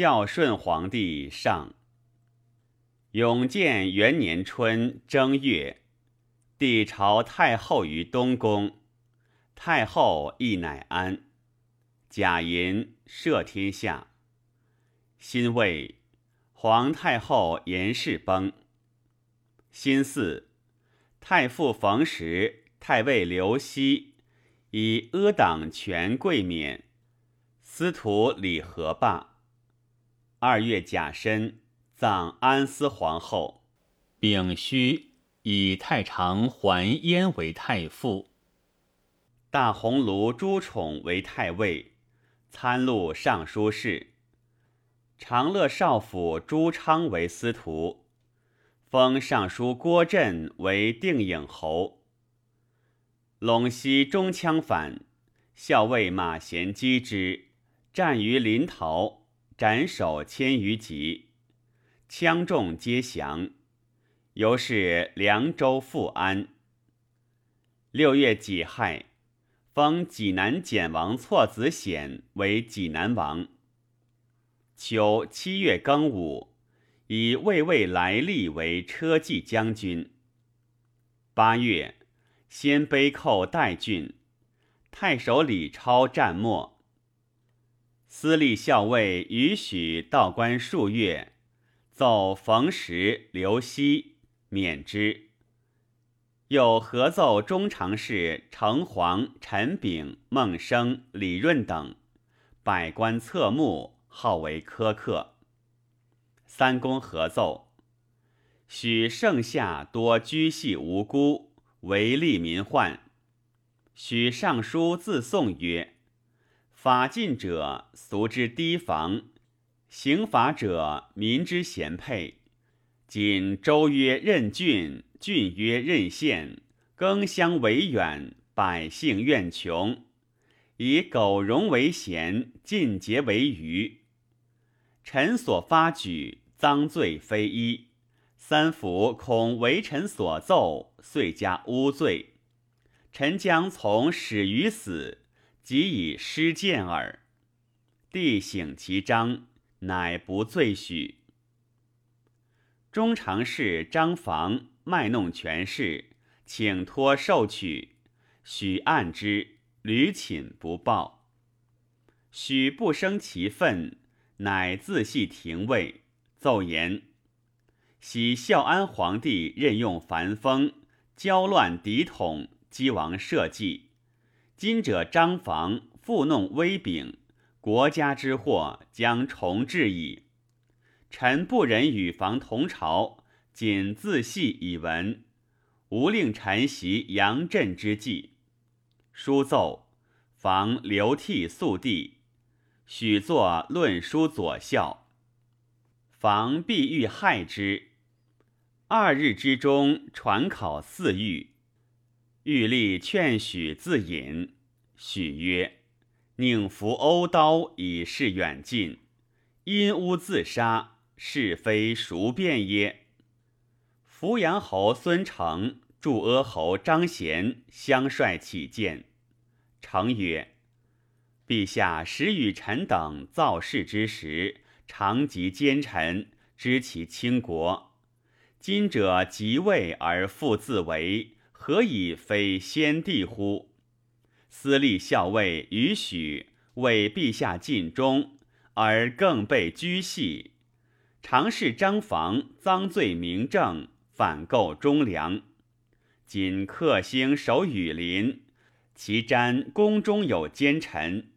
孝顺皇帝上。永建元年春正月，帝朝太后于东宫，太后亦乃安。贾寅，摄天下。辛未，皇太后严氏崩。辛巳，太傅冯时、太尉刘熙以阿党权贵免。司徒李和罢。二月甲申。葬安思皇后，丙戌以太常桓燕为太傅，大鸿胪朱宠为太尉，参录尚书事，长乐少府朱昌为司徒，封尚书郭震为定颖侯。陇西中羌反，校尉马贤击之，战于临洮，斩首千余级。羌众皆降，由是凉州复安。六月己亥，封济南简王错子显为济南王。秋七月庚午，以魏魏来历为车骑将军。八月，鲜卑寇代郡，太守李超战没。司隶校尉于许道官数月。奏冯时、刘熙免之，又合奏中常侍程黄、陈炳、孟生、李润等，百官侧目，号为苛刻。三公合奏，许盛夏多居系无辜，为利民患。许尚书自颂曰：“法禁者，俗之堤防。”刑法者，民之贤配。今州曰任郡，郡曰任县，更相为远，百姓怨穷。以苟容为贤，尽节为愚。臣所发举，赃罪非一。三府恐为臣所奏，遂加诬罪。臣将从始于死，即以失谏耳。帝省其章。乃不罪许。中常侍张房卖弄权势，请托受取，许按之，屡寝不报。许不生其愤，乃自系廷尉，奏言：喜孝安皇帝任用樊丰，交乱敌统，击亡社稷。今者张房复弄威柄。国家之祸将重至矣。臣不忍与房同朝，仅自系以闻，无令臣袭杨震之计。书奏，房流涕肃帝，许作论书左校。房必欲害之。二日之中，传考四狱，欲立劝许自隐。许曰。宁服殴刀以示远近，因污自杀，是非孰辩耶？扶阳侯孙成、祝阿侯张贤相率起见。成曰：“陛下时与臣等造事之时，常及奸臣，知其倾国。今者即位而复自为，何以非先帝乎？”私立校尉于许为陛下尽忠，而更被拘系。常侍张房赃罪明正，反构忠良。今克星守羽林，其瞻宫中有奸臣，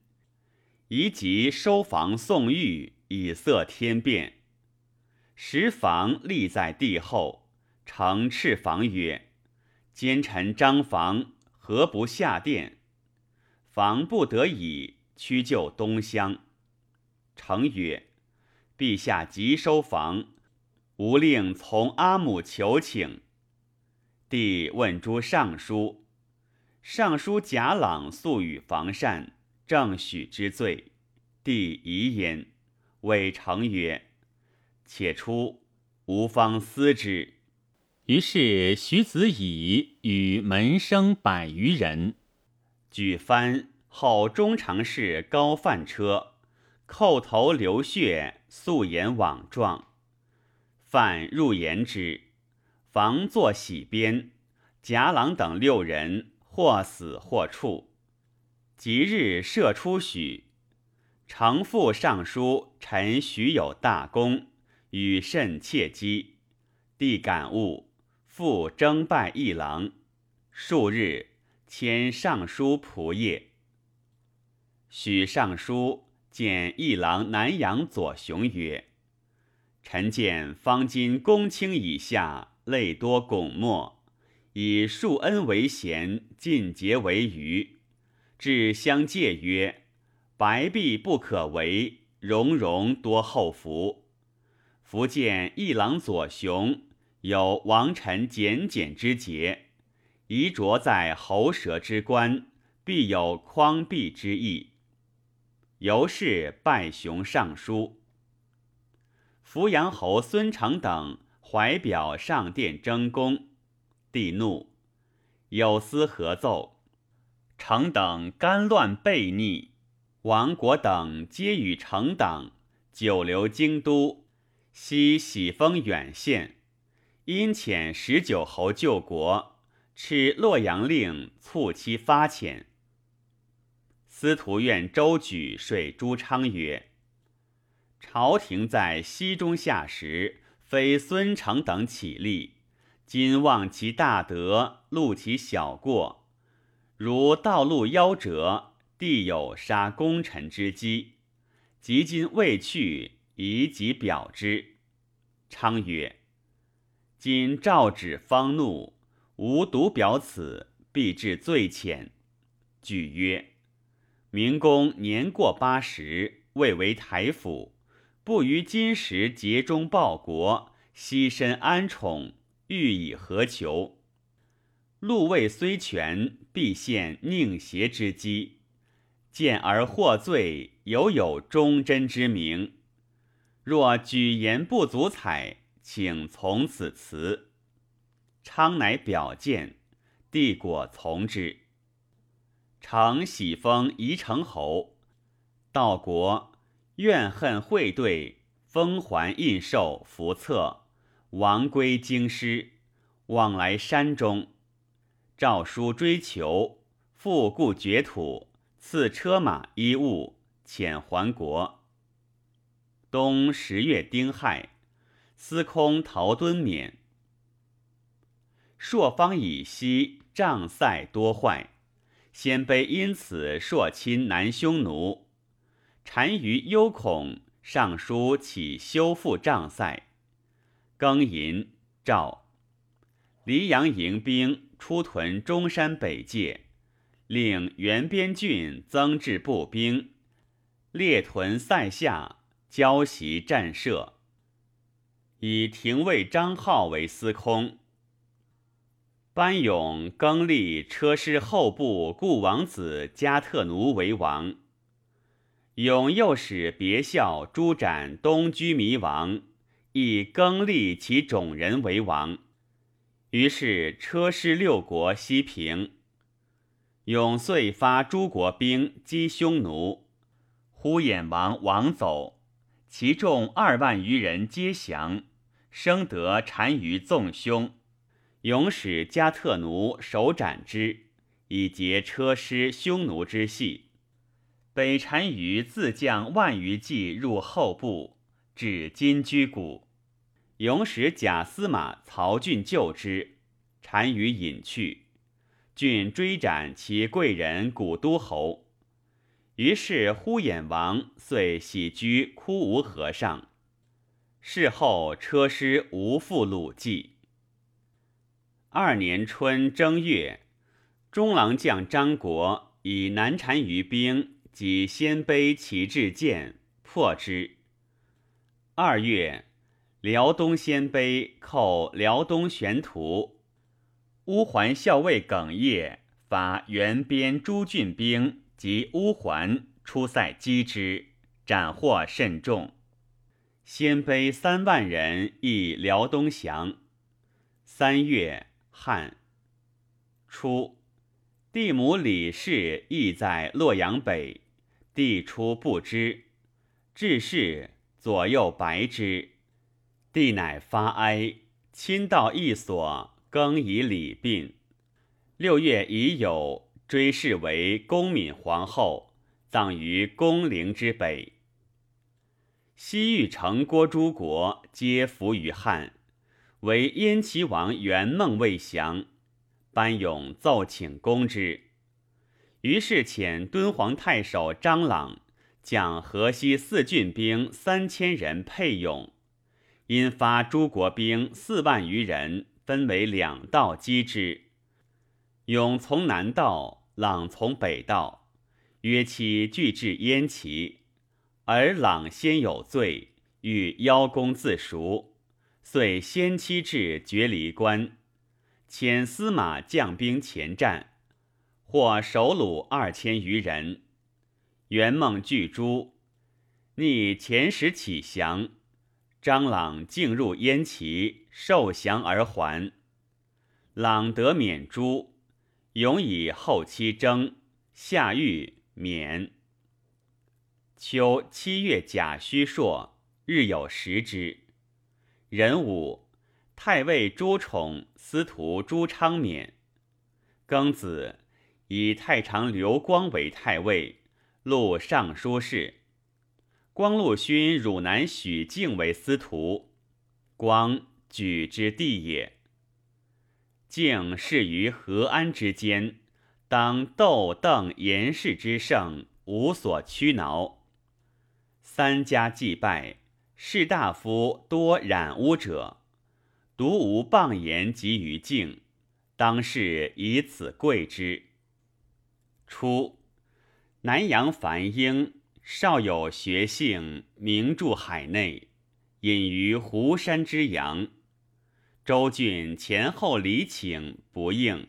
宜及收房送狱，以色天变。时房立在帝后，承敕房曰：“奸臣张房何不下殿？”防不得已，屈就东乡。成曰：“陛下急收房，吾令从阿母求请。”帝问诸尚书，尚书贾朗素与房善，正许之罪。帝疑焉，谓成曰：“且出，吾方思之。”于是徐子乙与门生百余人。举帆后中常侍高范车，叩头流血，素颜枉状。犯入言之，防作喜鞭，贾郎等六人或死或处。即日射出许，承父尚书陈许有大功，与甚切机。帝感悟，复征拜一郎。数日，迁尚书仆射。许尚书见一郎南阳左雄曰。臣见方今公卿以下，类多拱墨，以恕恩为贤，尽节为愚。至相戒曰：“白璧不可为，荣荣多厚福。”福见一郎左雄有王臣简简之节，遗着在喉舌之官，必有匡弼之意。由是拜雄尚书。扶阳侯孙成等怀表上殿争功，帝怒，有司合奏，成等干乱悖逆，王国等皆与成等久留京都，悉喜封远县，因遣十九侯救国，敕洛阳令促期发遣。司徒院周举说朱昌曰。朝廷在西中下时，非孙承等起立。今望其大德，录其小过。如道路夭折，必有杀功臣之机。及今未去，宜即表之。昌曰：“今诏旨方怒，吾独表此，必致罪浅。”举曰：“明公年过八十，未为台府。”不于今时竭忠报国，牺身安宠，欲以何求？禄位虽全，必现佞邪之机。见而获罪，犹有忠贞之名。若举言不足采，请从此辞。昌乃表见，帝果从之。常喜封宜城侯，道国。怨恨会对，封还印绶符册，王归京师，往来山中。诏书追求，复故绝土，赐车马衣物，遣还国。冬十月丁亥，司空陶敦免。朔方以西瘴塞多坏，鲜卑因此朔侵南匈奴。单于忧恐，上书起修复障塞。庚寅，诏黎阳迎兵出屯中山北界，令原边郡增置步兵，列屯塞下，交袭战射。以廷尉张浩为司空。班勇更立车师后部故王子加特奴为王。勇又使别校诸斩东居弥王，以更立其种人为王。于是车师六国西平。永遂发诸国兵击匈奴，呼衍王亡走，其众二万余人皆降，生得单于纵凶。永使加特奴手斩之，以结车师匈奴之隙。北单于自将万余骑入后部，至金居谷。勇使假司马曹俊救之，单于隐去。俊追斩其贵人古都侯。于是呼衍王遂喜居枯无河上。事后车师无复鲁记。二年春正月，中郎将张国以南单于兵。及鲜卑旗帜舰破之。二月，辽东鲜卑寇辽东玄图，乌桓校尉耿业发原边诸郡兵及乌桓出塞击之，斩获甚众。鲜卑三万人亦辽东降。三月，汉初。帝母李氏亦在洛阳北，帝出不知，至是左右白之。帝乃发哀，亲到一所，更以礼殡。六月已有追谥为恭敏皇后，葬于宫陵之北。西域城郭诸国皆服于汉，唯燕齐王元梦未降，班勇奏请攻之。于是遣敦煌太守张朗将河西四郡兵三千人配勇，因发诸国兵四万余人，分为两道击之。勇从南道，朗从北道，约期俱至燕齐，而朗先有罪，欲邀功自赎，遂先期至绝离关，遣司马将兵前战。获首虏二千余人，元梦巨诛，逆前时起降。张朗竟入燕齐，受降而还。朗得免诛，永以后期征，下狱免。秋七月甲戌朔，日有食之。壬午，太尉朱宠、司徒朱昌免。庚子。以太常刘光为太尉，录尚书事。光禄勋汝南许敬为司徒。光举之弟也。敬仕于和安之间，当窦邓严氏之盛，无所屈挠。三家祭拜，士大夫多染污者，独无谤言及于敬，当是以此贵之。初，南阳樊英少有学性，名著海内，隐于湖山之阳。周郡前后礼请不应，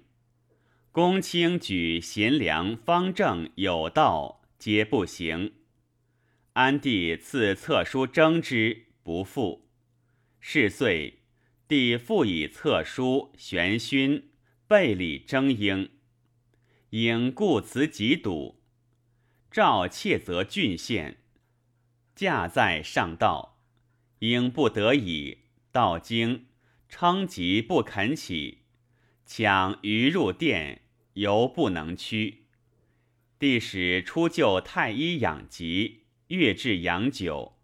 公卿举贤良方正有道，皆不行。安帝赐册书征之，不复。是岁，帝复以册书玄勋备礼征英。应故辞疾笃，诏窃责郡县，驾在上道，应不得已到京，称疾不肯起，抢于入殿，犹不能屈。帝使出就太医养疾，月至养酒。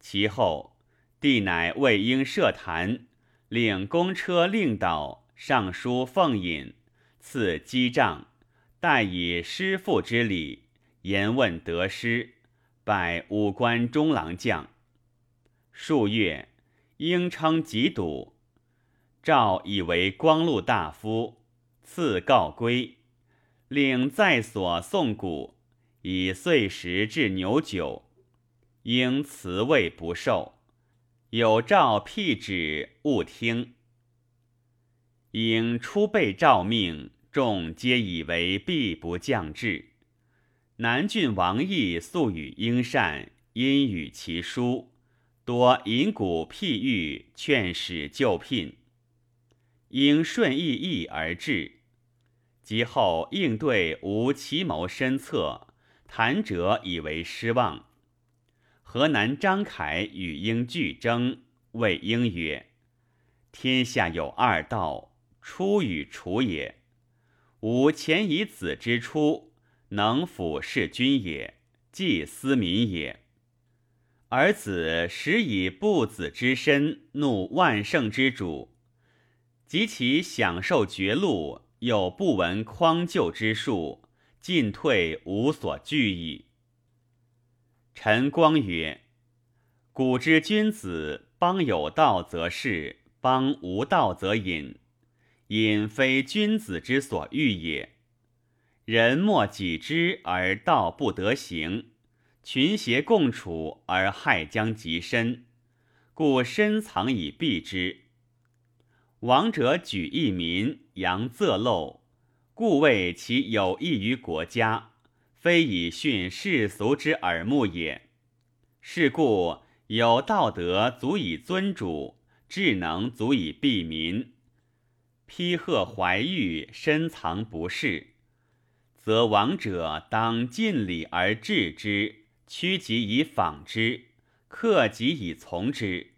其后，帝乃为应设坛，领公车令导尚书奉引，赐机杖。待以师父之礼，言问得失，拜五官中郎将。数月，应称疾笃，诏以为光禄大夫，赐告归，领在所送谷，以岁时置牛酒，应辞位不受，有诏辟旨，勿听。应出备诏命。众皆以为必不降至。南郡王毅素与应善，因与其书，多引古譬喻，劝使就聘。应顺意意而至，及后应对无奇谋深策，谈者以为失望。河南张凯与应俱争，谓应曰：“天下有二道，出与楚也。”吾前以子之出，能辅弑君也，祭思民也；而子实以不子之身，怒万圣之主，及其享受绝路，又不闻匡救之术，进退无所惧矣。陈光曰：“古之君子，邦有道则仕，邦无道则隐。”隐非君子之所欲也。人莫己知而道不得行，群邪共处而害将及身，故深藏以避之。王者举一民，扬仄陋，故谓其有益于国家，非以训世俗之耳目也。是故有道德足以尊主，智能足以庇民。披贺怀玉，深藏不世，则王者当尽礼而治之，屈己以仿之，克己以从之。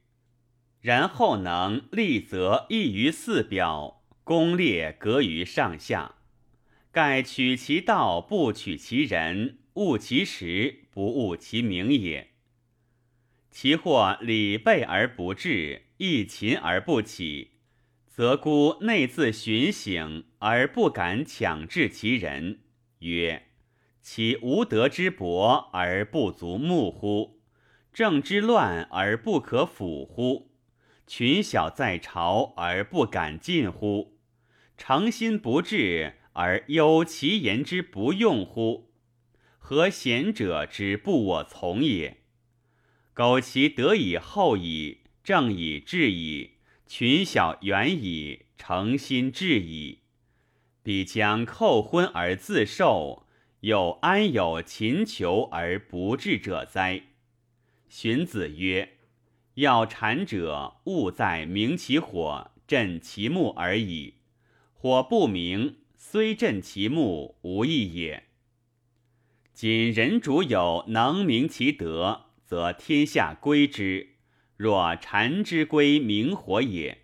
然后能立则异于四表，功列格于上下。盖取其道，不取其人；悟其实，不悟其名也。其或礼备而不至，义勤而不起，则孤内自寻省而不敢强制其人。曰：其无德之薄而不足目乎？政之乱而不可辅乎？群小在朝而不敢进乎？诚心不至而忧其言之不用乎？何贤者之不我从也？苟其得以后矣，正以治矣，群小远矣，诚心至矣，必将扣昏而自受，又安有勤求而不治者哉？荀子曰。要禅者，务在明其火，振其木而已。火不明，虽振其目，无益也。今人主有能明其德，则天下归之；若禅之归明火也。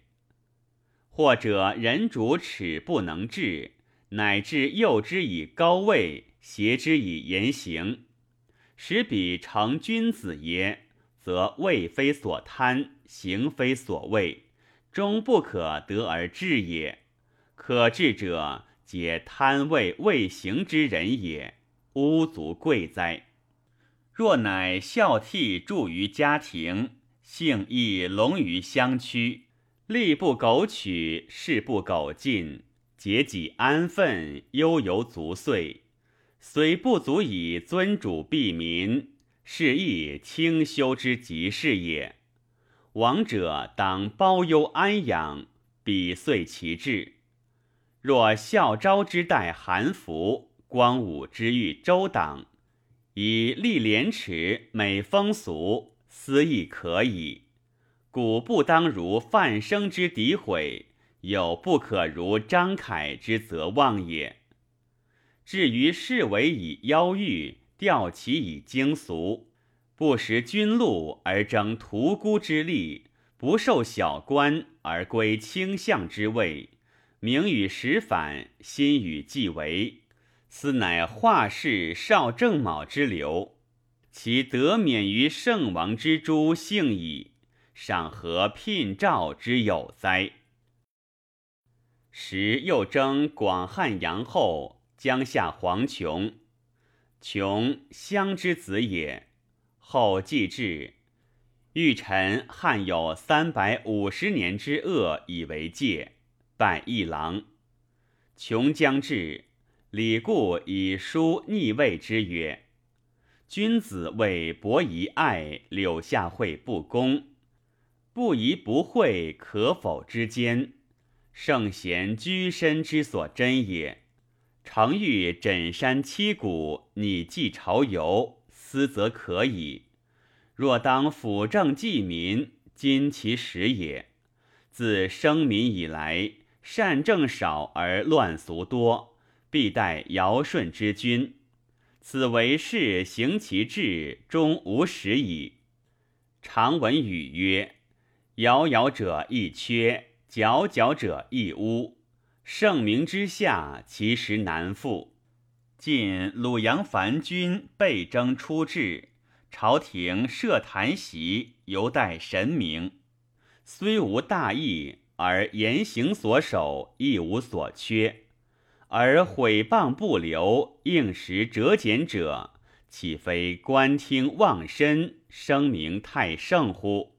或者人主耻不能治，乃至诱之以高位，挟之以言行，使彼成君子耶？则位非所贪，行非所畏，终不可得而治也。可治者，皆贪位未行之人也。吾足贵哉！若乃孝悌助于家庭，性亦隆于乡区，力不苟取，事不苟进，节己安分，悠游足岁，虽不足以尊主庇民。是亦清修之极是也。亡者当包忧安养，彼遂其志。若孝昭之代韩服，光武之欲周党，以立廉耻，美风俗，斯亦可矣。古不当如范生之诋毁，有不可如张凯之责妄也。至于士为以妖欲。调其以经俗，不识君禄而争屠孤之利，不受小官而归卿相之位，名与实反，心与既为，斯乃化氏少正卯之流，其得免于圣王之诛幸矣，尚何聘诏之有哉？时又征广汉阳后，江夏黄琼。琼乡之子也，后继至，欲臣汉有三百五十年之恶以为戒，拜一郎。穷将至，李固以书逆位之曰：“君子为伯夷爱，柳下惠不公，不疑不讳，可否之间？圣贤居身之所真也。”常欲枕山栖谷，拟祭朝游，思则可矣。若当辅政济民，今其时也。自生民以来，善政少而乱俗多，必待尧舜之君。此为事行其志，终无始矣。常闻语曰：“遥遥者亦缺，皎皎者亦污。”圣明之下，其实难复。晋鲁阳樊君被征出至，朝廷设坛席，犹待神明。虽无大义，而言行所守亦无所缺。而毁谤不留，应时折简者，岂非观听忘身，声名太盛乎？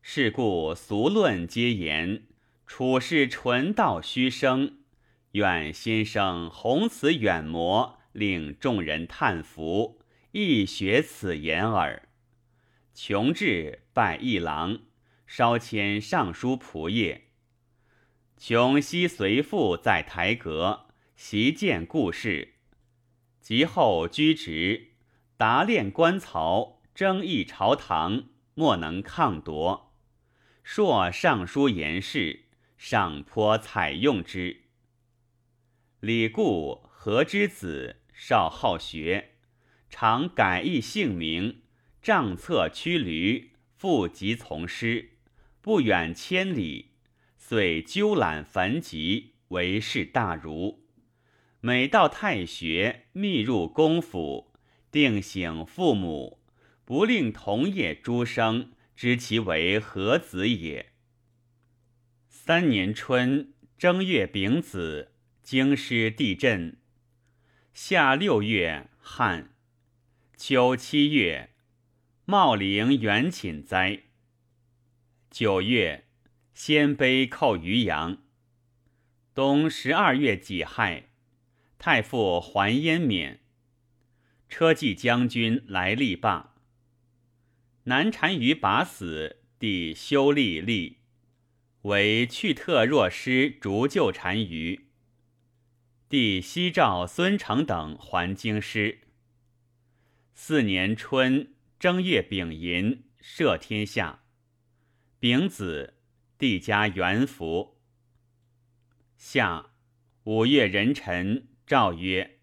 是故俗论皆言。处世纯道虚生，愿先生宏此远谋，令众人叹服，亦学此言耳。穷志拜一郎，稍迁尚书仆射。穷昔随父在台阁，习见故事。及后居职，达练官曹，争议朝堂，莫能抗夺。朔尚书言事。上颇采用之。李固何之子，少好学，常改易姓名，帐策驱驴，复疾从师，不远千里，遂纠揽焚疾，为士大儒。每到太学，密入公府，定省父母，不令同业诸生知其为何子也。三年春正月丙子，京师地震。夏六月旱。秋七月，茂陵元寝灾。九月，鲜卑寇渔阳。冬十二月己亥，太傅还燕免。车骑将军来力罢。南单于拔死，弟修立立。为去特若师逐救单于，弟西赵孙成等还京师。四年春正月丙寅，赦天下。丙子，帝加元服。夏五月壬辰，诏曰：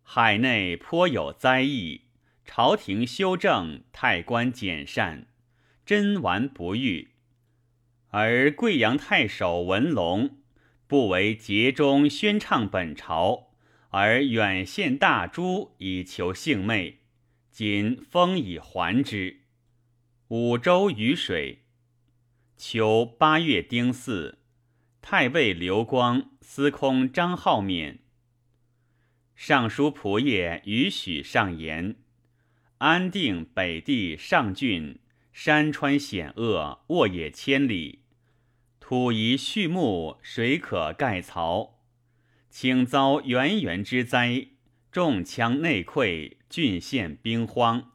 海内颇有灾异，朝廷修正，太官简善，贞完不遇。而贵阳太守文龙不为节中宣唱本朝，而远献大珠以求幸媚，今风以还之。五州雨水。秋八月丁巳，太尉刘光、司空张浩免。尚书仆射于许上言：安定北地上郡，山川险恶，沃野千里。土宜畜牧，水可盖槽，请遭源源之灾，重枪内溃，郡县兵荒，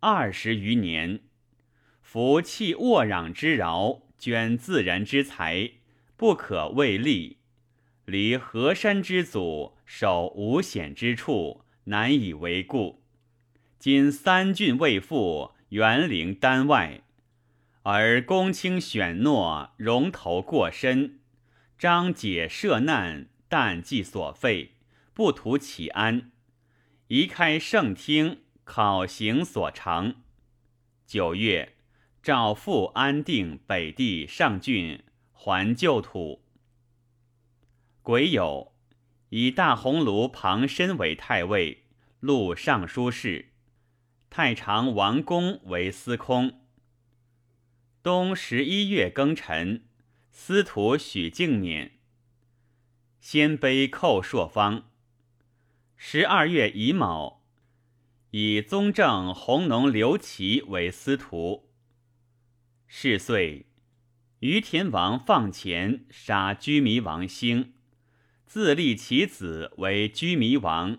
二十余年。夫弃沃壤之饶，捐自然之财，不可为利；离河山之阻，守无险之处，难以为故。今三郡未复，园陵单外。而公卿选诺，容头过深；张解涉难，但计所费，不图其安。移开圣厅，考行所长。九月，诏复安定北地上郡，还旧土。癸酉，以大鸿胪庞申为太尉，录尚书事；太常王公为司空。冬十一月庚辰，司徒许敬免。鲜卑寇朔方。十二月乙卯，以宗正弘农刘琦为司徒。是岁，于田王放前杀居弥王兴，自立其子为居弥王，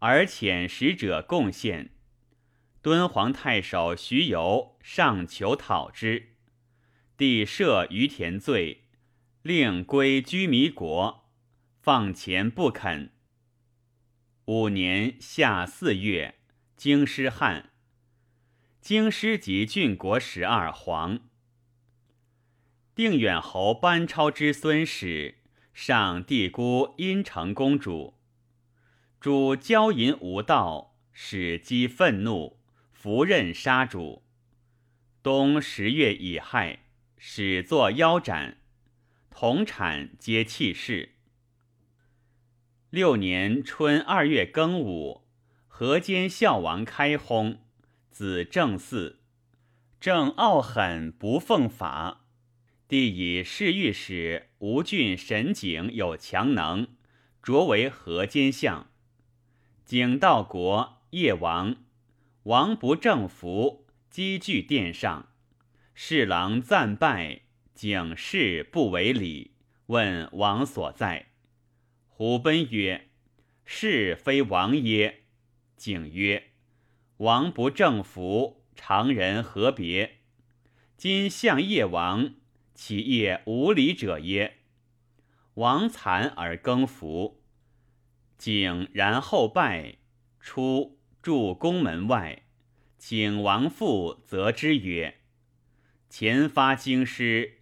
而遣使者贡献。敦煌太守徐游上求讨之。帝赦于田罪，令归居弥国，放前不肯。五年夏四月，京师旱。京师及郡国十二黄。定远侯班超之孙史上帝姑阴城公主，主骄淫无道，使姬愤怒，伏刃杀主。冬十月乙亥。始作腰斩，同产皆弃世。六年春二月庚午，河间孝王开薨，子正嗣。正傲狠不奉法，帝以侍御史吴郡神景有强能，擢为河间相。景道国夜王，王不正服，积聚殿上。侍郎赞拜，景事不为礼，问王所在。胡奔曰：“是非王耶？”景曰：“王不正服，常人何别？今相夜王，其夜无礼者耶？”王惭而更服。景然后拜，出住宫门外，请王父责之曰。前发京师，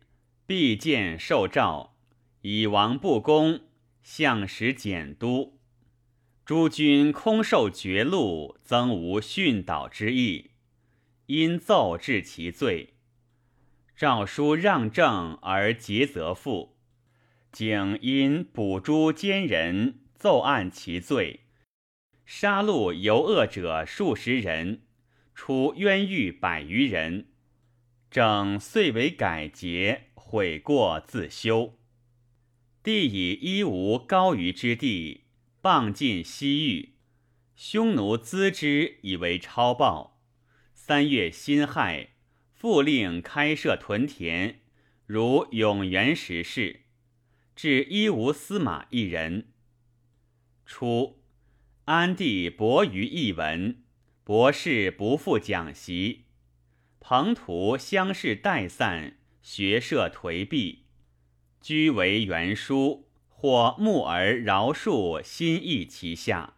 必见受诏，以王不公，相使简都。诸君空受绝禄，曾无训导之意，因奏治其罪。诏书让政而节则复，景因捕诛奸人，奏案其罪，杀戮尤恶者数十人，出冤狱百余人。整遂为改节，悔过自修。帝以一无高于之地，放尽西域，匈奴资之以为超报。三月辛亥。复令开设屯田，如永元时事，至一无司马一人。初，安帝博于一文，博士不复讲习，彭图乡试待散，学社颓敝，居为元书，或慕而饶恕，心意其下，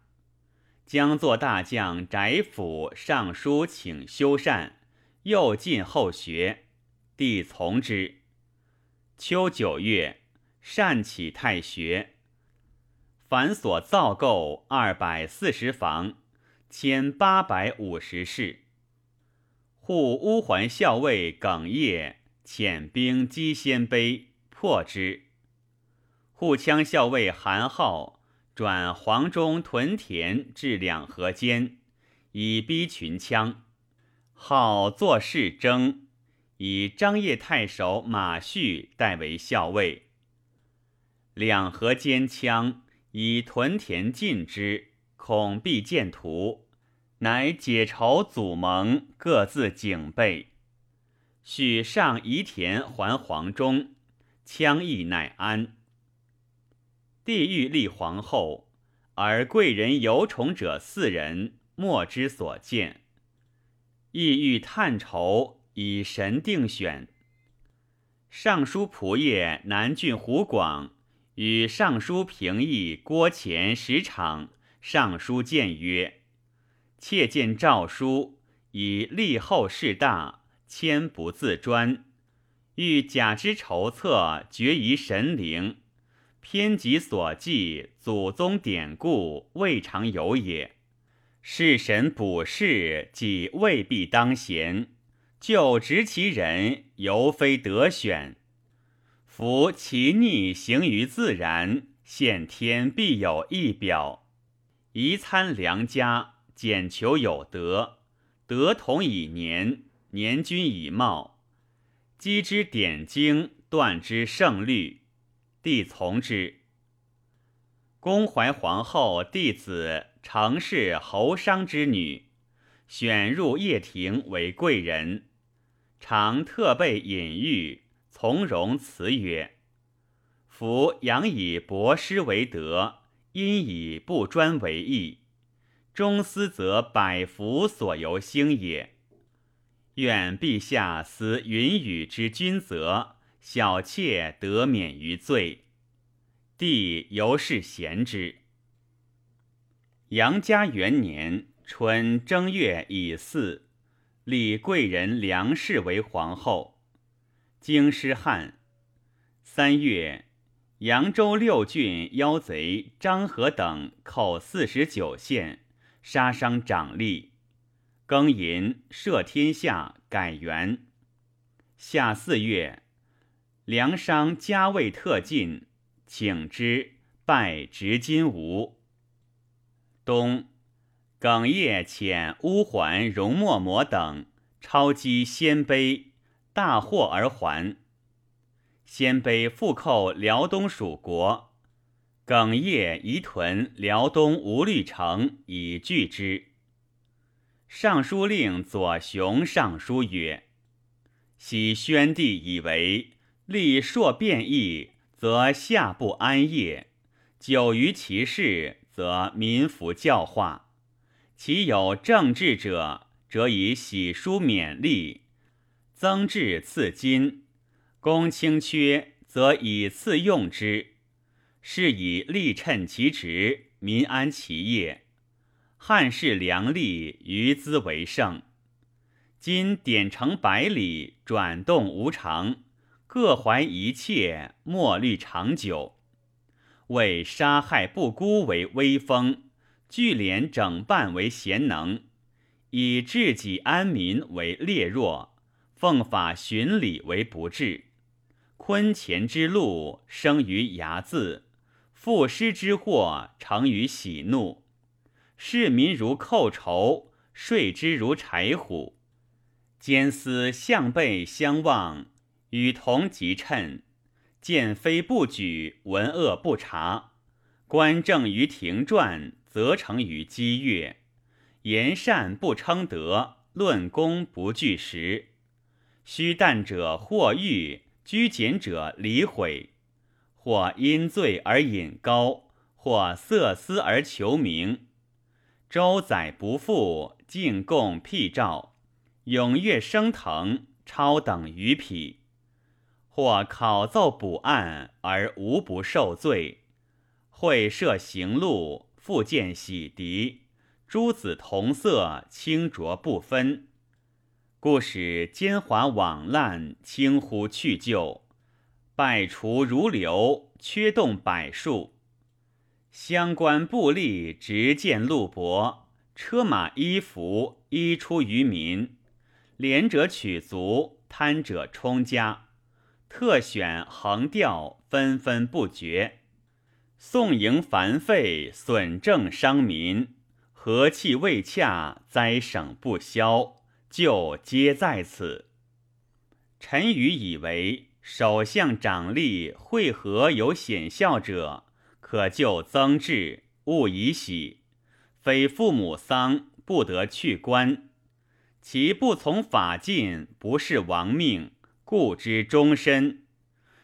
将作大将翟府尚书，请修缮。又进后学，帝从之。秋九月，善启太学，凡所造构二百四十房，千八百五十室。护乌桓校尉耿业遣兵击鲜卑，破之。护羌校尉韩浩转黄忠屯田至两河间，以逼群羌。号作事征，以张掖太守马旭代为校尉。两河间羌以屯田进之，恐必见图，乃解仇祖盟，各自警备。许上夷田还黄忠，羌邑乃安。帝欲立皇后，而贵人有宠者四人，莫之所见。意欲探筹，以神定选。尚书仆射南郡胡广与尚书平议郭乾十场尚书谏曰：“妾见诏书，以立后事大，谦不自专，欲假之筹策，决于神灵，偏己所记，祖宗典故，未尝有也。”世神卜事，即未必当贤；就职其人，犹非得选。夫其逆行于自然，现天必有一表。宜参良家，简求有德，德同以年，年均以貌。积之典经，断之圣律，帝从之。公怀皇后弟子。程氏侯商之女，选入掖庭为贵人，常特备隐喻，从容辞曰：“夫养以博施为德，因以不专为义。中思则百福所由兴也。愿陛下思云雨之君则，小妾得免于罪。”帝由是贤之。杨家元年春正月乙巳，立贵人梁氏为皇后。京师汉。三月，扬州六郡妖贼张合等寇四十九县，杀伤长吏。庚寅，赦天下，改元。夏四月，梁商加位特进，请之，拜执金吾。冬，耿业遣乌桓容莫摩等抄击鲜卑，大获而还。鲜卑复寇辽东属国，耿业移屯辽东无虑城以拒之。尚书令左雄上书曰：“昔宣帝以为立朔变异，则下不安业，久于其事。”则民服教化，其有政治者，则以喜书勉励，增至赐金；公轻缺，则以次用之。是以力趁其职，民安其业。汉室良吏，余资为盛。今典成百里，转动无常，各怀一切，莫虑长久。为杀害不孤为威风，聚敛整办为贤能，以治己安民为烈弱，奉法循礼为不治。坤乾之禄生于睚眦，赋诗之祸成于喜怒。视民如寇仇，税之如豺虎。兼思向背相望，与同即称。见非不举，闻恶不察。观政于庭传，则成于激越。言善不称德，论功不据实。虚诞者或欲，居简者离毁。或因罪而引高，或色思而求名。周载不复，进贡辟诏，踊跃升腾，超等于匹。或考奏补案而无不受罪，会设行路，复见洗涤，诸子同色，清浊不分，故使奸猾罔滥，轻忽去旧，败除如流，缺动百数。相关布吏执剑路薄，车马衣服衣出于民，廉者取足，贪者充家。特选横调，纷纷不绝；宋营繁费，损政伤民；和气未洽，灾省不消。就皆在此。臣愚以为，首相长吏会合有显效者，可就增治，勿以喜；非父母丧，不得去官。其不从法禁，不是亡命。故之终身，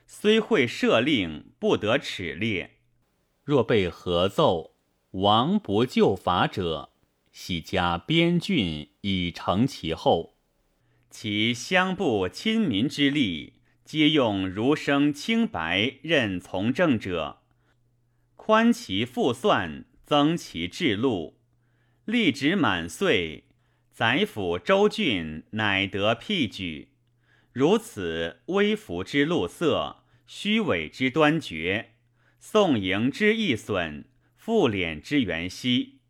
虽会赦令，不得耻列。若被合奏，王不就法者，喜加边郡以成其后。其乡部亲民之力，皆用儒生清白任从政者，宽其复算，增其制禄，历职满岁，宰府州郡乃得辟举。如此微服之露色，虚伪之端绝，宋营之易损，复敛之元息，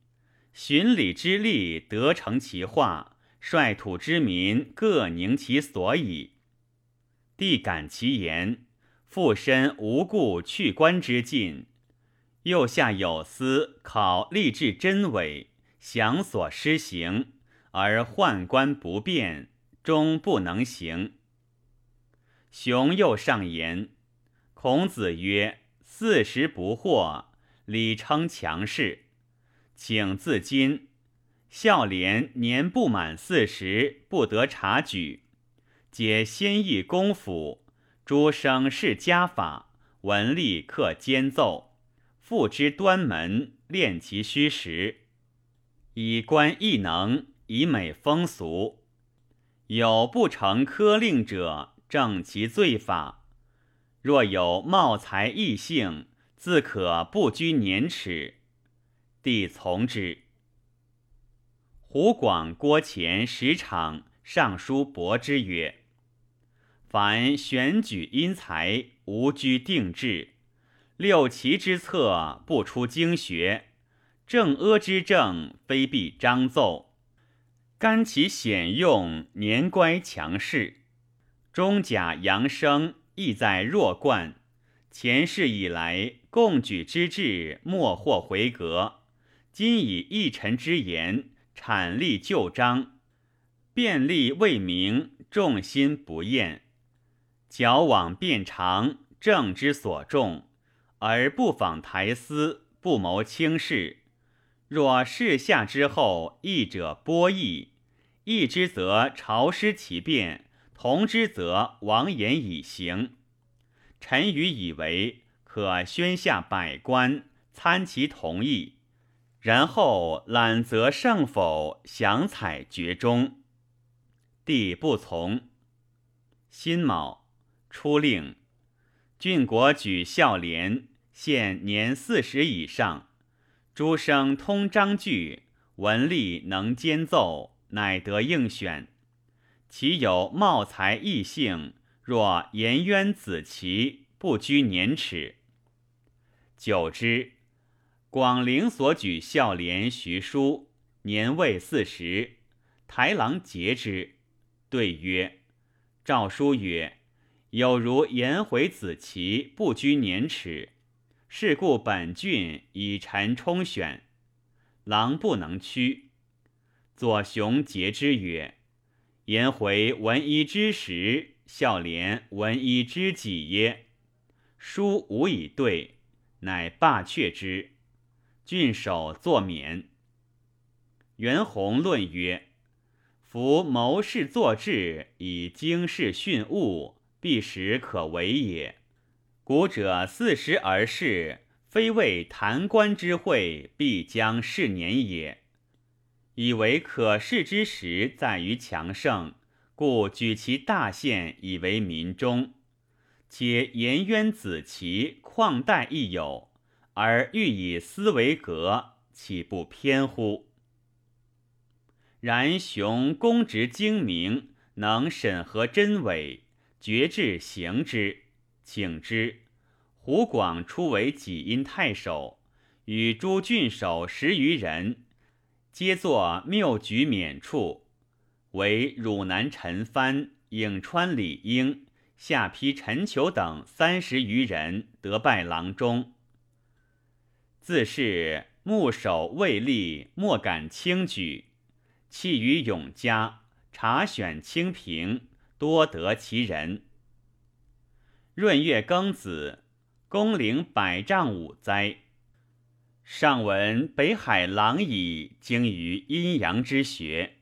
循礼之力得成其化，率土之民各宁其所以。帝感其言，复身无故去官之禁，右下有司考吏治真伪，详所施行，而宦官不便，终不能行。雄又上言，孔子曰：“四十不惑，礼称强势。请自今，孝廉年不满四十，不得察举。皆先议公府，诸生事家法，文吏克兼奏，复之端门，练其虚实，以观异能，以美风俗。有不成科令者。”正其罪法，若有冒才异性，自可不拘年齿。帝从之。湖广郭前十场上书驳之曰：“凡选举因才，无拘定制；六奇之策，不出经学；正阿之政，非必章奏。甘其显用，年乖强势。”中甲阳生，意在弱冠。前世以来，共举之志，莫或回格。今以一臣之言，阐立旧章，便利未明，众心不厌。矫枉变长，政之所重，而不访台司，不谋轻事。若事下之后，义者播义，义之则朝失其变。同之则王言以行，臣愚以为可宣下百官参其同意，然后览则胜否，详采决中。帝不从。辛卯，初令郡国举孝廉，现年四十以上，诸生通章句，文吏能兼奏，乃得应选。其有茂才异性，若颜渊子奇，不拘年齿。久之，广陵所举孝廉徐书，年未四十，台郎诘之，对曰：“诏书曰，有如颜回子期不拘年齿，是故本郡以臣充选，郎不能屈。”左雄诘之曰：“颜回闻一之时，孝廉闻一知己耶？书无以对，乃罢却之。郡守作免。”袁弘论曰：“夫谋士作志，以经世训物，必使可为也。古者四十而事，非为谈官之会，必将是年也。以为可事之时在于强盛，故举其大县以为民中。且颜渊子其旷代亦有，而欲以斯为格，岂不偏乎？”然雄公直精明，能审核真伪，决志行之，请之。胡广初为济阴太守，与诸郡守十余人，皆作谬举免处。为汝南陈蕃、颍川李应、下邳陈求等三十余人得拜郎中。自是牧守未立，莫敢轻举。弃于永嘉，察选清平，多得其人。闰月庚子，公陵百丈五灾。上闻北海狼蚁精于阴阳之学。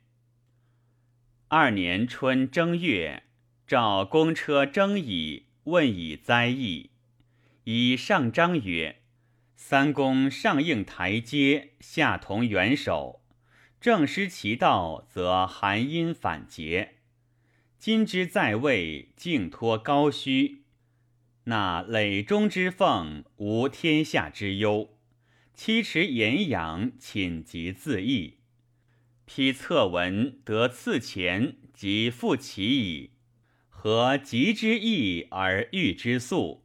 二年春正月，召公车征蚁，问以灾异。以上章曰：“三公上应台阶，下同元首。”正失其道，则寒阴反结。今之在位，竟托高虚，那累中之凤，无天下之忧。七尺炎阳，寝疾自缢。披策文得赐钱，即复其矣。何急之意而欲之速？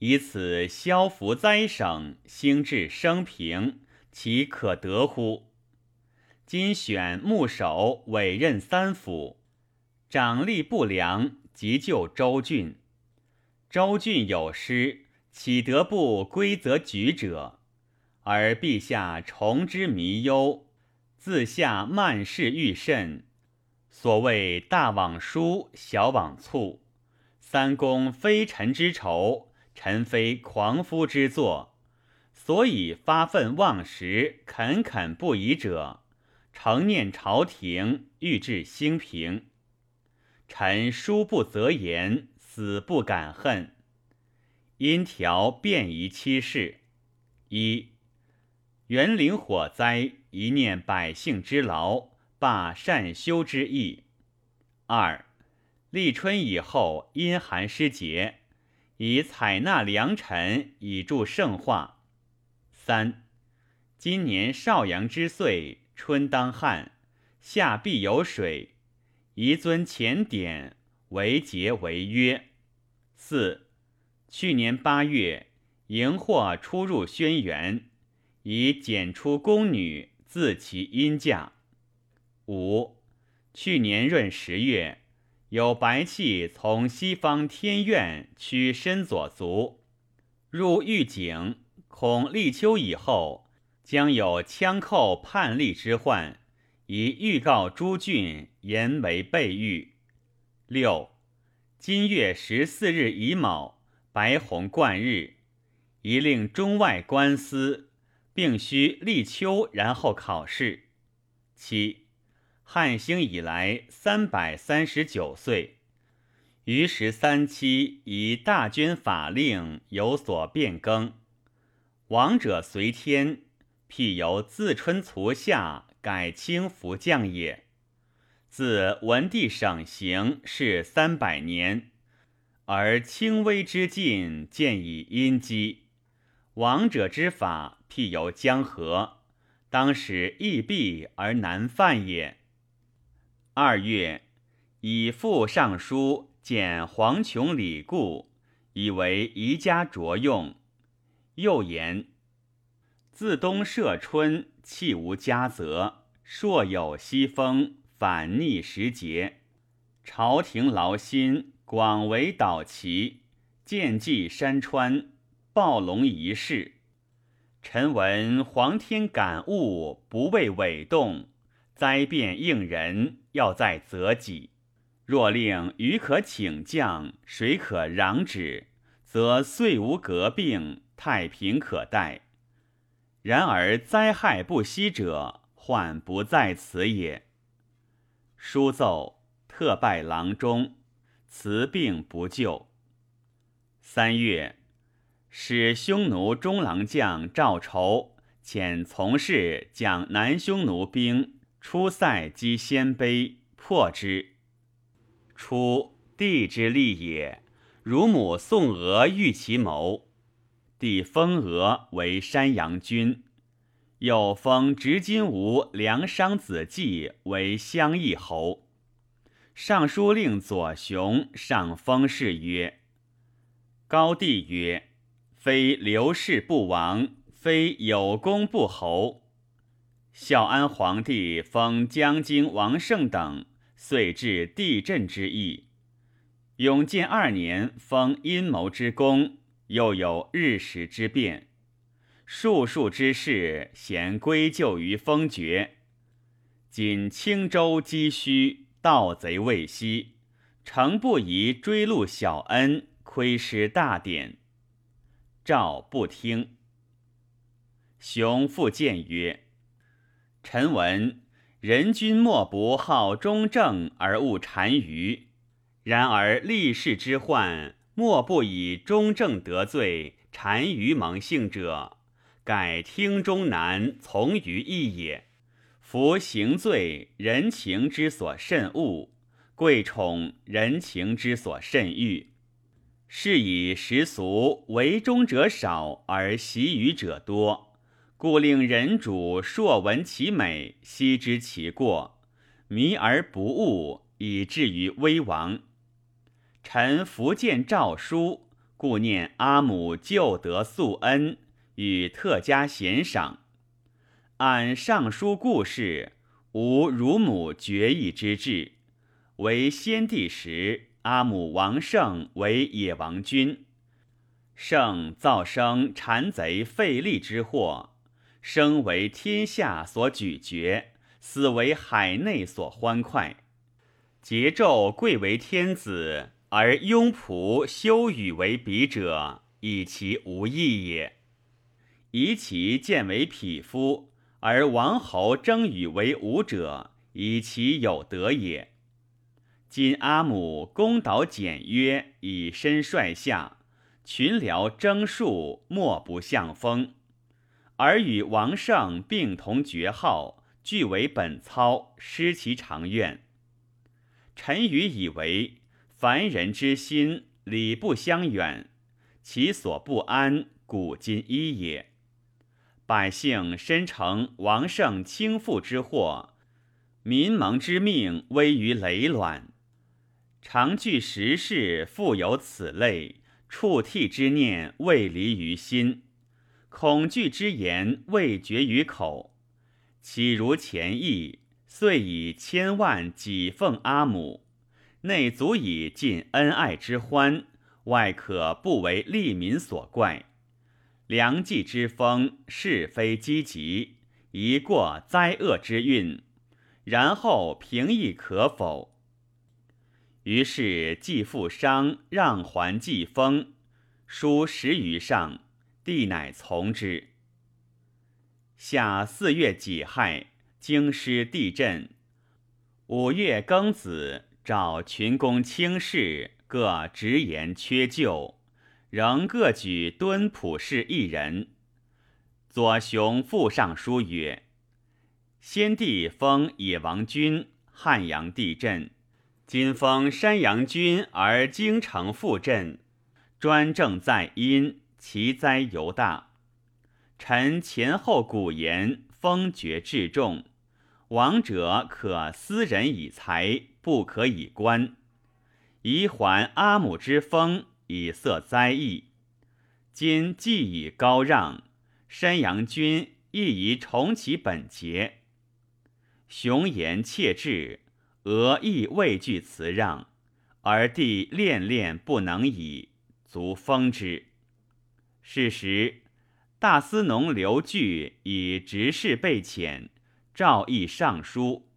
以此消福灾省，兴治生平，其可得乎？今选牧守委任三府，掌吏不良，急救州郡。州郡有失，岂得不归则举者？而陛下崇之弥忧，自下慢事愈甚。所谓大往疏，小往促。三公非臣之仇，臣非狂夫之作，所以发愤忘食，恳恳不已者。承念朝廷，欲治兴平。臣书不择言，死不敢恨。因条便宜七事：一、园林火灾，一念百姓之劳，罢善修之意；二、立春以后，阴寒湿节，以采纳良辰，以助圣化；三、今年少阳之岁。春当旱，夏必有水，宜遵前典，为节为约。四，去年八月，荧惑出入轩辕，以检出宫女，自其阴嫁。五，去年闰十月，有白气从西方天苑趋身左足，入狱井，恐立秋以后。将有枪寇叛逆之患，以预告诸郡，言为备御。六，今月十四日乙卯，白虹贯日，宜令中外官司，并须立秋，然后考试。七，汉兴以来三百三十九岁，于十三期以大军法令有所变更，王者随天。辟由自春卒夏，改清服将也。自文帝省行是三百年，而轻微之境见以阴积。王者之法，辟由江河，当使易避而难犯也。二月，以副尚书见黄琼礼故，以为宜家着用。又言。自东涉春，气无佳泽，朔有西风，反逆时节。朝廷劳心，广为导旗，见济山川，暴龙一事。臣闻皇天感物，不为伪动；灾变应人，要在择己。若令鱼可请降，水可攘止，则岁无革病，太平可待。然而灾害不息者，患不在此也。书奏，特拜郎中，辞病不救。三月。使匈奴中郎将赵畴遣从事将南匈奴兵出塞击鲜卑，破之。初，帝之利也。汝母宋娥遇其谋，帝封娥为山阳君，又封执金吾梁商子季为襄邑侯。尚书令左雄上封事曰：“高帝曰。”非刘氏不亡，非有功不侯。孝安皇帝封江京王胜等，遂至地震之意。永建二年封阴谋之功，又有日食之变，数数之事，咸归咎于封爵。今青州积虚，盗贼未息，诚不宜追录小恩，亏失大典。赵不听。雄复谏曰：“臣闻人君莫不好忠正而恶单于，然而立世之患，莫不以忠正得罪，单于蒙幸者，改听中难，从于义也。夫行罪，人情之所甚恶；贵宠，人情之所甚欲。”是以时俗为忠者少而习语者多，故令人主硕闻其美，悉知其过，迷而不悟，以至于危亡。臣福见诏书，故念阿母旧德素恩，与特加贤赏。按尚书故事，无乳母决意之志，为先帝时。阿母王胜为野王君，胜造生谗贼废立之祸，生为天下所咀嚼，死为海内所欢快。桀纣贵为天子，而庸仆修与为比者，以其无益也；以其见为匹夫，而王侯争与为武者，以其有德也。今阿母公导简约，以身率下，群僚征戍，莫不向风。而与王胜并同爵号，俱为本操，失其长愿。臣愚以为，凡人之心，礼不相远，其所不安，古今一也。百姓深承王胜倾覆之祸，民盟之命危于累卵。常具时事，复有此类触涕之念未离于心，恐惧之言未绝于口。岂如前意，遂以千万己奉阿母，内足以尽恩爱之欢，外可不为利民所怪。良计之风，是非积极，一过灾厄之运，然后平易可否？于是季父商让还季封，书十余上，帝乃从之。夏四月己亥，京师地震。五月庚子，召群公卿士，各直言缺旧，仍各举敦普事一人。左雄复上书曰：“先帝封野王君，汉阳地震。”今封山阳君而京城复振，专政在阴，其灾尤大。臣前后古言，封爵至重，王者可私人以财，不可以官。宜还阿母之封，以塞灾异。今既以高让，山阳君亦宜重其本节。雄言切志，俄亦畏惧辞让，而帝恋恋不能已，卒封之。是时，大司农刘据以执事被遣，诏议上书，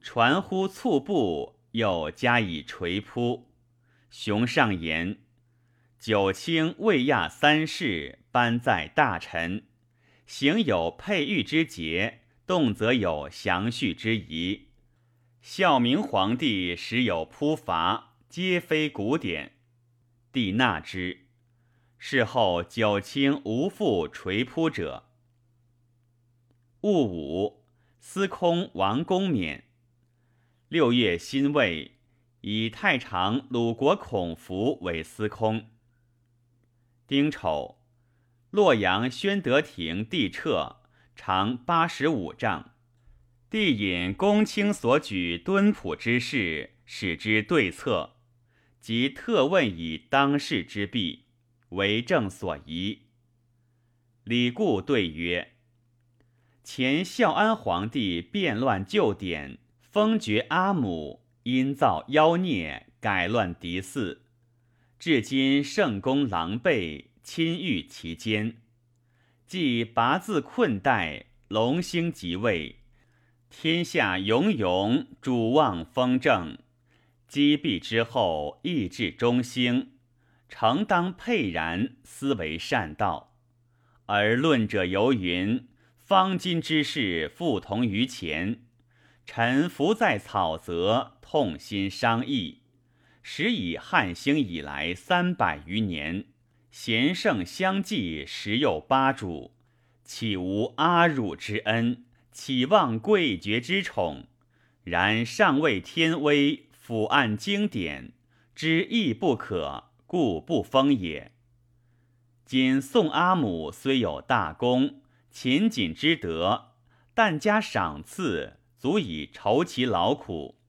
传呼卒部，又加以垂扑。雄上言。九卿未亚三世颁在大臣，行有佩玉之节，动则有详叙之仪。孝明皇帝时有扑伐，皆非古典。帝纳之。事后九卿无复垂扑者。戊午，司空王公冕。六月辛未，以太常鲁国孔福为司空。丁丑，洛阳宣德亭地彻，长八十五丈。帝引公卿所举敦朴之事，使之对策，即特问以当世之弊，为政所宜。李固对曰：“前孝安皇帝变乱旧典，封爵阿母，因造妖孽，改乱嫡嗣。”至今圣公狼狈，亲遇其间。既拔字困待，龙兴即位，天下永永主望封正。击毙之后，意志中兴，诚当佩然，思为善道。而论者犹云：方今之事，复同于前。臣伏在草泽，痛心伤意。时以汉兴以来三百余年，贤圣相继，时有八主，岂无阿汝之恩？岂望贵爵之宠？然尚未天威，俯按经典，知义不可，故不封也。今宋阿母虽有大功，勤谨之德，但加赏赐，足以酬其劳苦。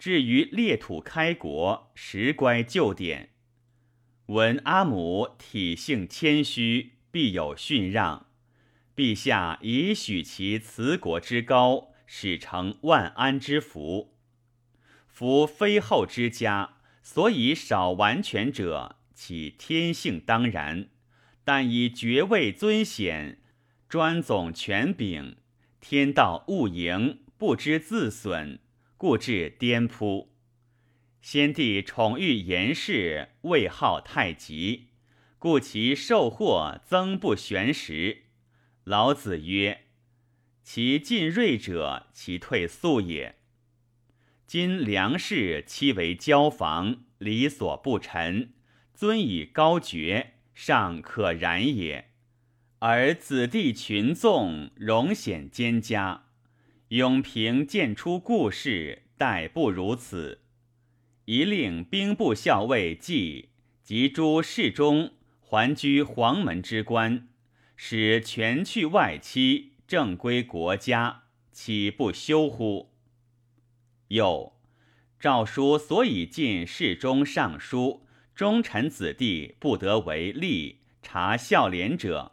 至于列土开国，时乖旧典。闻阿母体性谦虚，必有训让。陛下已许其辞国之高，使成万安之福。夫非后之家，所以少完全者，其天性当然。但以爵位尊显，专总权柄，天道勿盈，不知自损。故至颠扑。先帝宠遇严氏，位号太极，故其受祸增不悬时。老子曰：“其进锐者，其退速也。”今梁氏期为交房，理所不陈，尊以高爵，尚可然也。而子弟群纵，荣显兼加。永平见出故事，殆不如此。一令兵部校尉季及诸侍中还居黄门之官，使全去外戚，正归国家，岂不休乎？又诏书所以进侍中、尚书、忠臣子弟不得为吏察孝廉者，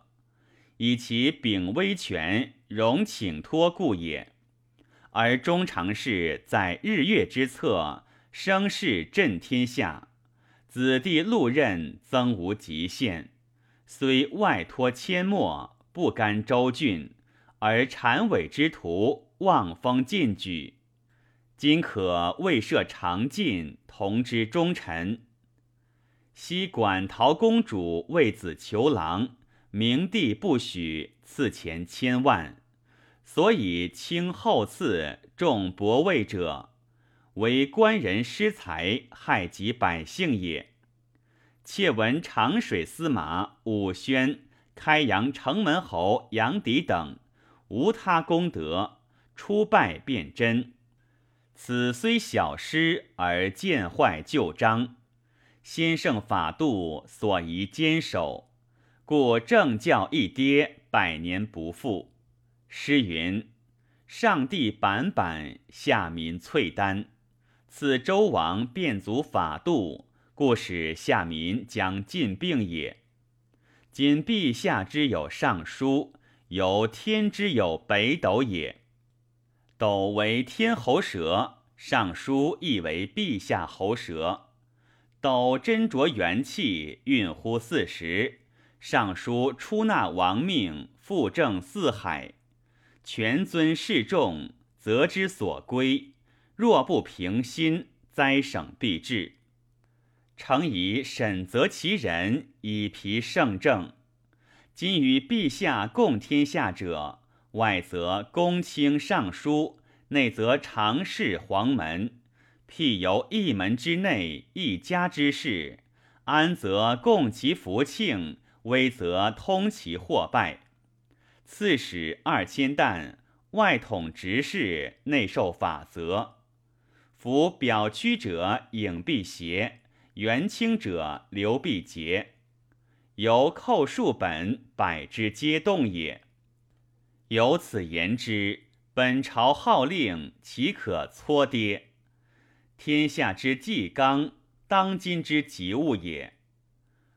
以其秉威权，容请托故也。而中常侍在日月之侧，声势震天下，子弟禄任增无极限。虽外托阡陌，不甘周郡，而谄伪之徒望风进举。今可未设长进，同之忠臣。昔馆陶公主为子求郎，明帝不许，赐钱千万。所以轻厚赐重薄位者，为官人失财，害及百姓也。窃闻长水司马武宣、开阳城门侯杨迪等，无他功德，出败便真。此虽小失，而见坏旧章。先圣法度，所宜坚守，故政教一跌，百年不复。诗云：“上帝板板，下民淬丹。此周王变足法度，故使下民将尽病也。今陛下之有尚书，由天之有北斗也。斗为天喉舌，尚书亦为陛下喉舌。斗斟酌元气，运乎四时；尚书出纳王命，复正四海。权尊示众，则之所归；若不平心，灾省必至。诚以审择其人，以疲圣政。今与陛下共天下者，外则公卿尚书，内则常侍黄门。辟由一门之内，一家之事，安则共其福庆，危则通其祸败。刺史二千担，外统执事，内受法则。夫表屈者，影必邪。元清者刘必节，由寇数本，百之皆动也。由此言之，本朝号令，岂可搓跌？天下之纪纲，当今之急务也。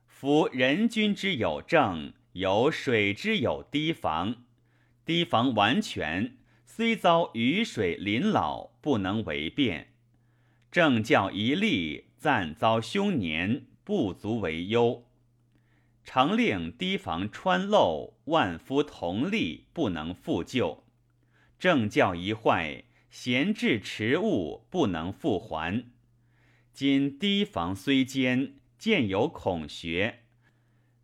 夫人君之有政，有水之有堤防。堤防完全，虽遭雨水淋涝，不能为变；政教一立。暂遭凶年，不足为忧。常令堤防穿漏，万夫同力，不能复救。政教一坏，闲置迟误，不能复还。今堤防虽坚，见有孔穴，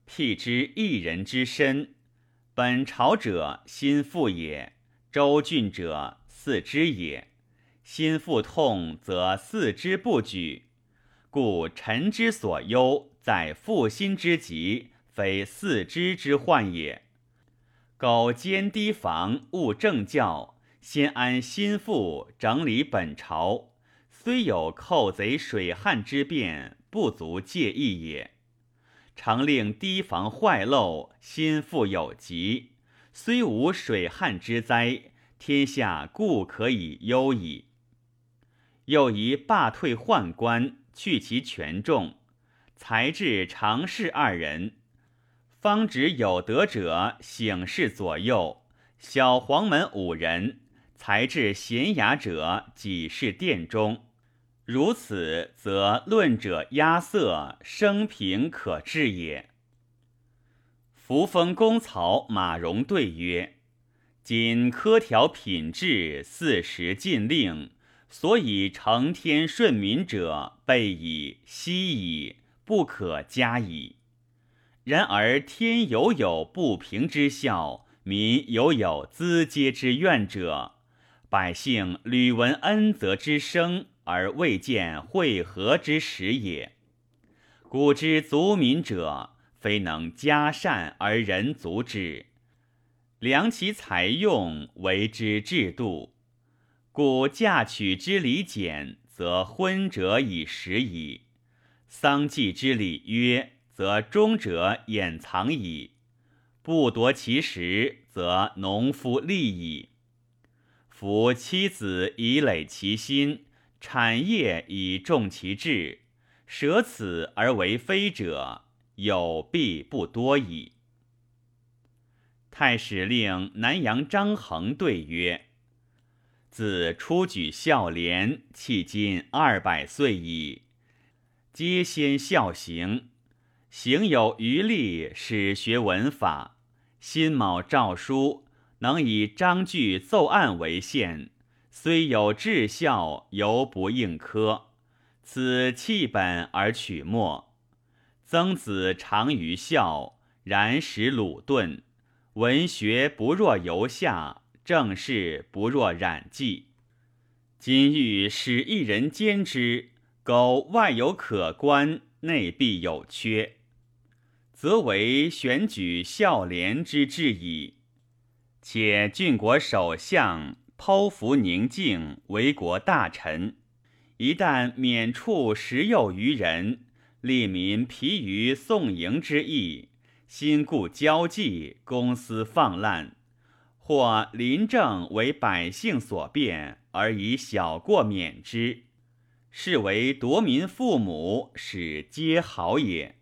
辟之一人之身。本朝者心腹也，周郡者四肢也。心腹痛，则四肢不举。故臣之所忧，在腹心之疾，非四肢之患也。苟兼堤防，务政教，先安心腹，整理本朝，虽有寇贼水旱之变，不足介意也。常令堤防坏漏，心腹有疾，虽无水旱之灾，天下固可以忧矣。又宜罢退宦官。去其权重，才智常侍二人，方止有德者省事左右；小黄门五人，才智贤雅者几事殿中。如此，则论者压色，生平可治也。扶风公曹马融对曰：“今苛条品质，四时禁令。”所以承天顺民者备矣，息矣，不可加矣。然而天犹有不平之效，民犹有资嗟之怨者，百姓屡闻恩泽之声，而未见会合之时也。古之足民者，非能加善而人足之，量其财用，为之制度。故嫁娶之礼简，则婚者以时矣；丧祭之礼约，则终者掩藏矣。不夺其时，则农夫利矣。夫妻子以累其心，产业以重其志，舍此而为非者，有必不多矣。太史令南阳张衡对曰。自初举孝廉，迄今二百岁矣。皆先孝行，行有余力，始学文法。辛卯诏书，能以章句奏案为限，虽有至孝，犹不应科。此弃本而取末。曾子长于孝，然使鲁钝。文学不若游下。正事不若染迹，今欲使一人兼之，苟外有可观，内必有缺，则为选举孝廉之志矣。且郡国首相剖腹宁静，为国大臣，一旦免处十有余人，利民疲于送迎之意，心固交际，公私放滥。或临政为百姓所变，而以小过免之，是为夺民父母，使皆好也。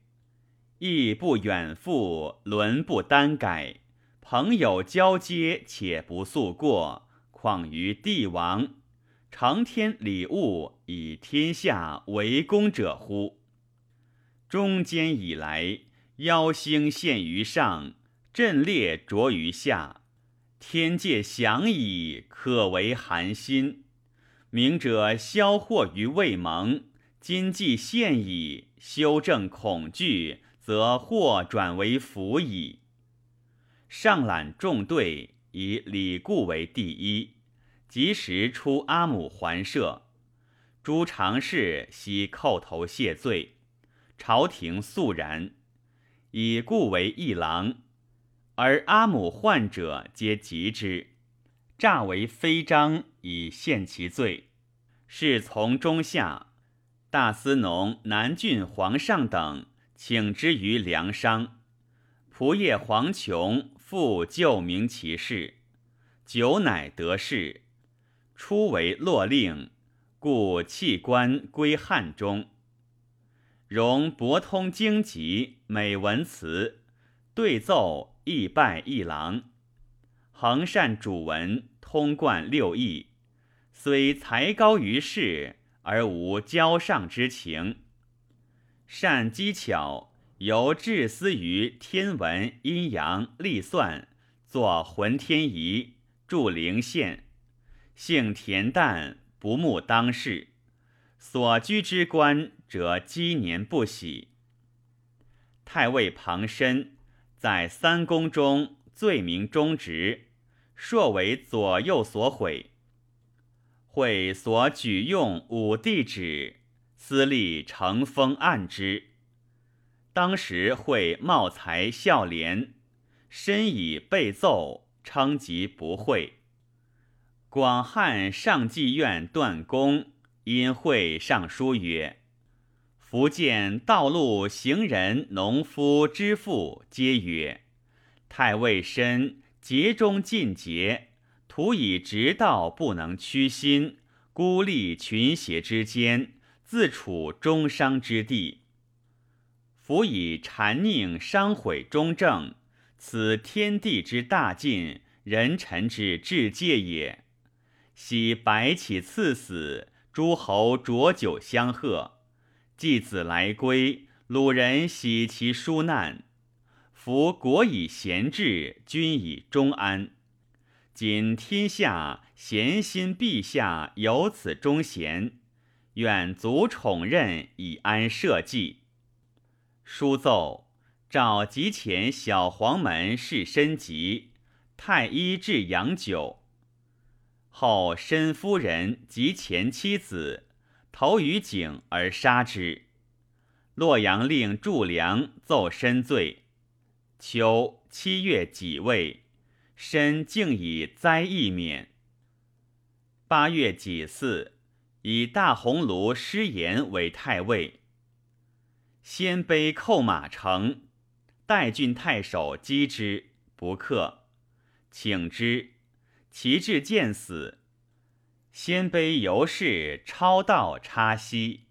义不远赴，伦不单改。朋友交接，且不速过，况于帝王？承天礼物，以天下为公者乎？中间以来，妖星现于上，阵列着于下。天界降矣，可为寒心。明者消祸于未萌，今既现矣，修正恐惧，则祸转为福矣。上览众队，以李固为第一。及时出阿母还社，诸常侍悉叩头谢罪，朝廷肃然，以故为议郎，而阿母患者皆及之，诈为非章以献其罪。侍从中下，大司农南郡皇上等请之于梁商，仆射黄琼复旧明其事，久乃得势。初为洛令，故弃官归汉中。容博通经籍，美文辞，对奏亦拜一郎。恒善主文，通贯六艺，虽才高于世，而无骄上之情。善机巧，由致思于天文、阴阳、历算，作浑天仪，著灵宪。性恬淡，不慕当世，所居之官，则积年不喜。太尉庞申在三公中罪名忠直，硕为左右所毁。会所举用武帝旨，私立承风案之。当时会茂才孝廉，申以被奏，称疾不讳。广汉上妓院断供，因会上书曰：“福建道路行人、农夫之妇，皆曰：太尉身节中尽节，徒以直道不能屈心，孤立群邪之间，自处中伤之地。夫以谗佞伤毁中正，此天地之大尽，人臣之至戒也。”昔白起赐死，诸侯浊酒相贺；季子来归，鲁人喜其殊难。夫国以贤治，君以忠安。今天下贤心陛下有此忠贤，愿足宠任以安社稷。书奏召集前小黄门侍申疾，太医治阳酒。后申夫人及前妻子投于井而杀之。洛阳令祝良奏申罪。秋七月己未，申竟以灾易免。八月己巳，以大鸿胪失言为太尉。鲜卑寇马城，代郡太守击之，不克，请之。其至见死，鲜卑游士超道插西。